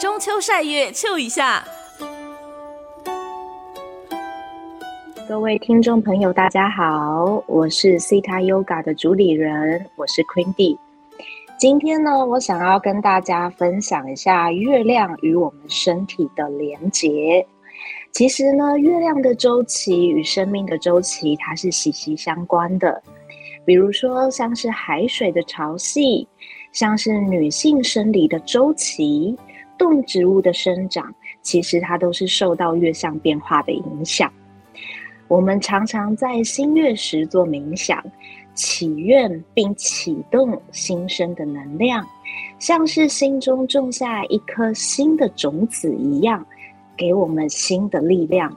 中秋晒月秋一下。各位听众朋友，大家好，我是 Cita Yoga 的主理人，我是 Queenie。今天呢，我想要跟大家分享一下月亮与我们身体的连结。其实呢，月亮的周期与生命的周期，它是息息相关的。比如说，像是海水的潮汐，像是女性生理的周期，动植物的生长，其实它都是受到月相变化的影响。我们常常在新月时做冥想，祈愿并启动新生的能量，像是心中种下一颗新的种子一样。给我们新的力量。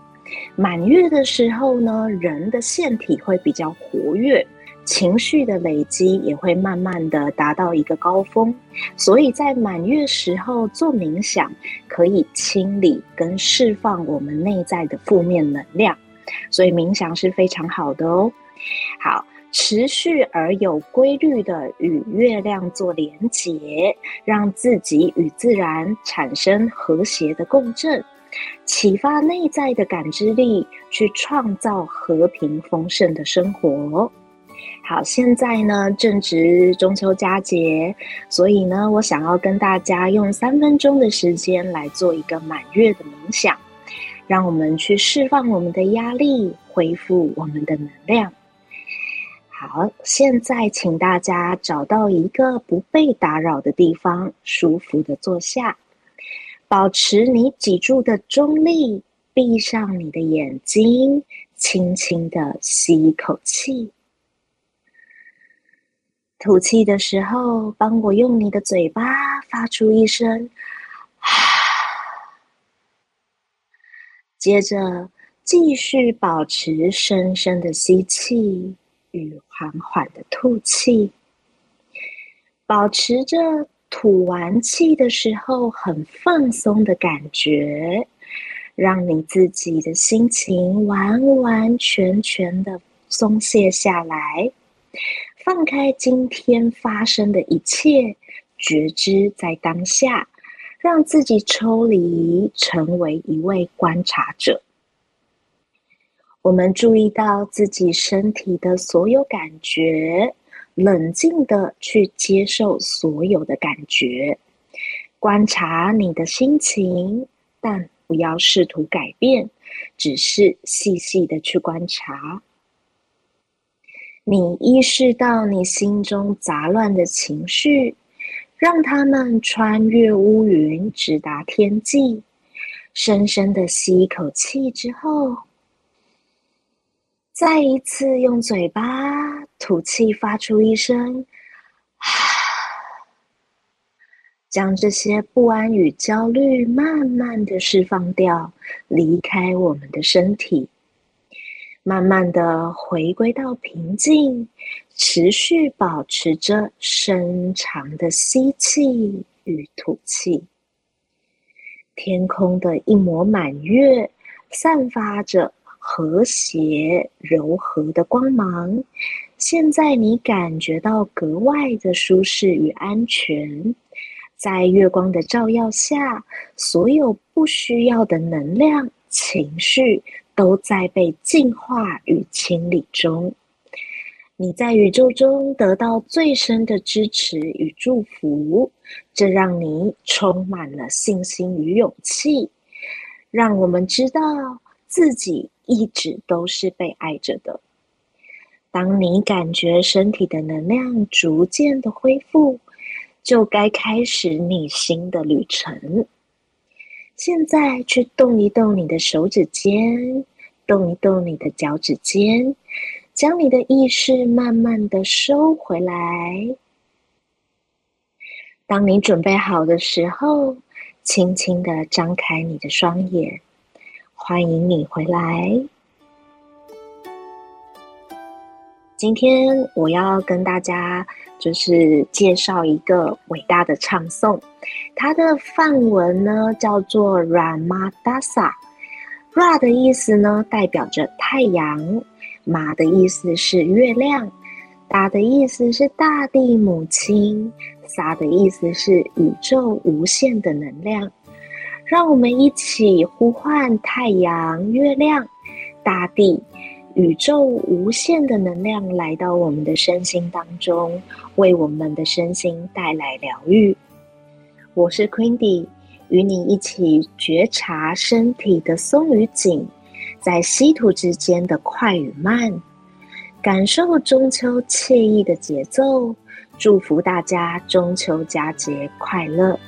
满月的时候呢，人的腺体会比较活跃，情绪的累积也会慢慢的达到一个高峰。所以在满月时候做冥想，可以清理跟释放我们内在的负面能量。所以冥想是非常好的哦。好，持续而有规律的与月亮做连结，让自己与自然产生和谐的共振。启发内在的感知力，去创造和平丰盛的生活。好，现在呢正值中秋佳节，所以呢，我想要跟大家用三分钟的时间来做一个满月的冥想，让我们去释放我们的压力，恢复我们的能量。好，现在请大家找到一个不被打扰的地方，舒服的坐下。保持你脊柱的中立，闭上你的眼睛，轻轻的吸一口气。吐气的时候，帮我用你的嘴巴发出一声“啊”，接着继续保持深深的吸气与缓缓的吐气，保持着。吐完气的时候，很放松的感觉，让你自己的心情完完全全的松懈下来，放开今天发生的一切，觉知在当下，让自己抽离，成为一位观察者。我们注意到自己身体的所有感觉。冷静的去接受所有的感觉，观察你的心情，但不要试图改变，只是细细的去观察。你意识到你心中杂乱的情绪，让他们穿越乌云，直达天际。深深的吸一口气之后。再一次用嘴巴吐气，发出一声“啊”，将这些不安与焦虑慢慢的释放掉，离开我们的身体，慢慢的回归到平静，持续保持着深长的吸气与吐气。天空的一抹满月，散发着。和谐柔和的光芒，现在你感觉到格外的舒适与安全。在月光的照耀下，所有不需要的能量、情绪都在被净化与清理中。你在宇宙中得到最深的支持与祝福，这让你充满了信心与勇气。让我们知道自己。一直都是被爱着的。当你感觉身体的能量逐渐的恢复，就该开始你新的旅程。现在去动一动你的手指尖，动一动你的脚趾尖，将你的意识慢慢的收回来。当你准备好的时候，轻轻的张开你的双眼。欢迎你回来。今天我要跟大家就是介绍一个伟大的唱诵，它的梵文呢叫做 Ramadasa。Ra 的意思呢代表着太阳，马的意思是月亮，达的意思是大地母亲，撒的意思是宇宙无限的能量。让我们一起呼唤太阳、月亮、大地、宇宙无限的能量来到我们的身心当中，为我们的身心带来疗愈。我是 Queenie，与你一起觉察身体的松与紧，在吸吐之间的快与慢，感受中秋惬意的节奏。祝福大家中秋佳节快乐！